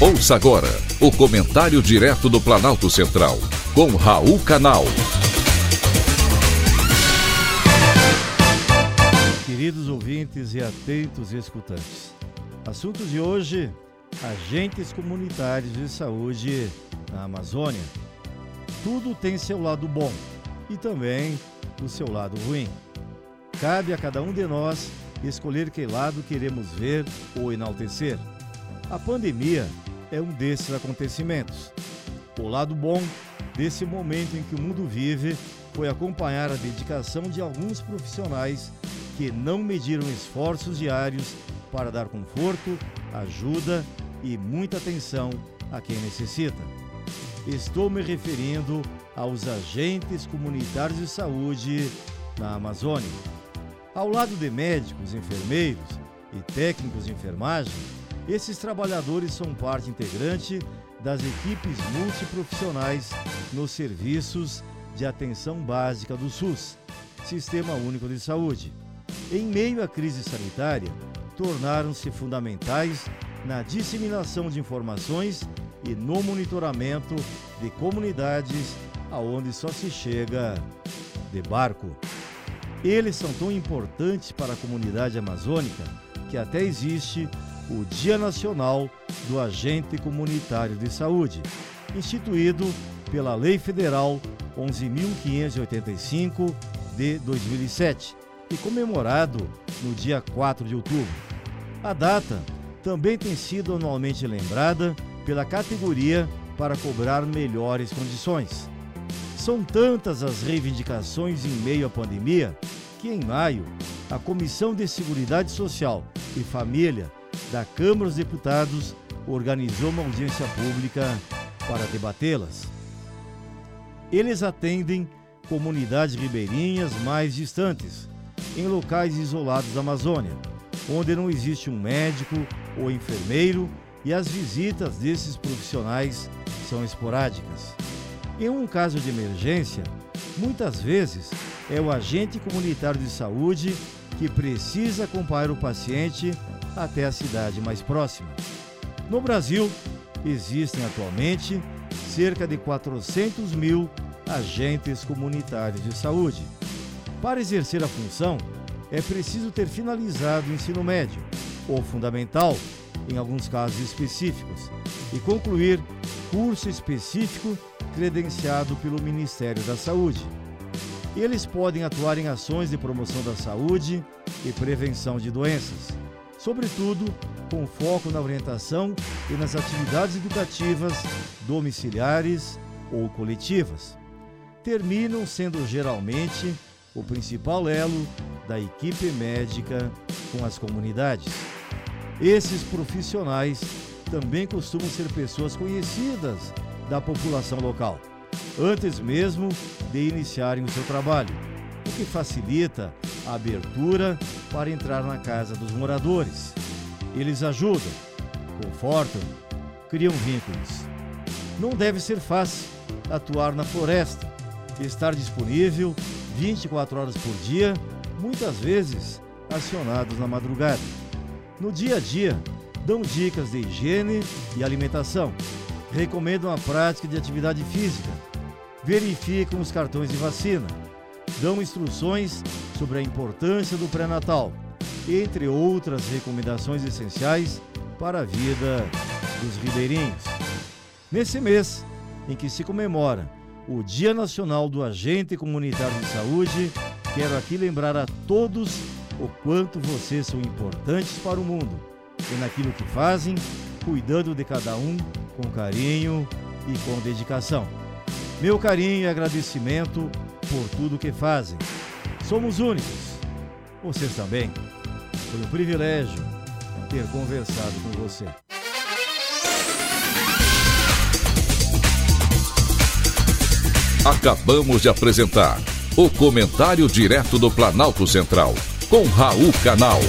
Ouça agora o comentário direto do Planalto Central, com Raul Canal. Queridos ouvintes e atentos escutantes, assunto de hoje: agentes comunitários de saúde na Amazônia. Tudo tem seu lado bom e também o seu lado ruim. Cabe a cada um de nós escolher que lado queremos ver ou enaltecer. A pandemia é um desses acontecimentos. O lado bom desse momento em que o mundo vive foi acompanhar a dedicação de alguns profissionais que não mediram esforços diários para dar conforto, ajuda e muita atenção a quem necessita. Estou me referindo aos agentes comunitários de saúde na Amazônia. Ao lado de médicos, enfermeiros e técnicos de enfermagem, esses trabalhadores são parte integrante das equipes multiprofissionais nos serviços de atenção básica do SUS, Sistema Único de Saúde. Em meio à crise sanitária, tornaram-se fundamentais na disseminação de informações e no monitoramento de comunidades aonde só se chega de barco. Eles são tão importantes para a comunidade amazônica que até existe o Dia Nacional do Agente Comunitário de Saúde, instituído pela Lei Federal 11.585 de 2007 e comemorado no dia 4 de outubro. A data também tem sido anualmente lembrada pela categoria para cobrar melhores condições. São tantas as reivindicações em meio à pandemia que, em maio, a Comissão de Seguridade Social e Família da Câmara dos Deputados organizou uma audiência pública para debatê-las. Eles atendem comunidades ribeirinhas mais distantes, em locais isolados da Amazônia, onde não existe um médico ou enfermeiro e as visitas desses profissionais são esporádicas. Em um caso de emergência, muitas vezes é o agente comunitário de saúde que precisa acompanhar o paciente até a cidade mais próxima. No Brasil, existem atualmente cerca de 400 mil agentes comunitários de saúde. Para exercer a função, é preciso ter finalizado o ensino médio ou fundamental, em alguns casos específicos, e concluir curso específico credenciado pelo Ministério da Saúde. Eles podem atuar em ações de promoção da saúde e prevenção de doenças sobretudo com foco na orientação e nas atividades educativas domiciliares ou coletivas. Terminam sendo geralmente o principal elo da equipe médica com as comunidades. Esses profissionais também costumam ser pessoas conhecidas da população local, antes mesmo de iniciarem o seu trabalho, o que facilita a abertura para entrar na casa dos moradores. Eles ajudam, confortam, criam vínculos. Não deve ser fácil atuar na floresta, estar disponível 24 horas por dia, muitas vezes acionados na madrugada. No dia a dia, dão dicas de higiene e alimentação, recomendam a prática de atividade física, verificam os cartões de vacina, dão instruções sobre a importância do pré-natal, entre outras recomendações essenciais para a vida dos ribeirinhos. Nesse mês, em que se comemora o Dia Nacional do Agente Comunitário de Saúde, quero aqui lembrar a todos o quanto vocês são importantes para o mundo e naquilo que fazem, cuidando de cada um com carinho e com dedicação. Meu carinho e agradecimento por tudo que fazem. Somos únicos. Vocês também. Foi um privilégio ter conversado com você. Acabamos de apresentar o Comentário Direto do Planalto Central, com Raul Canal.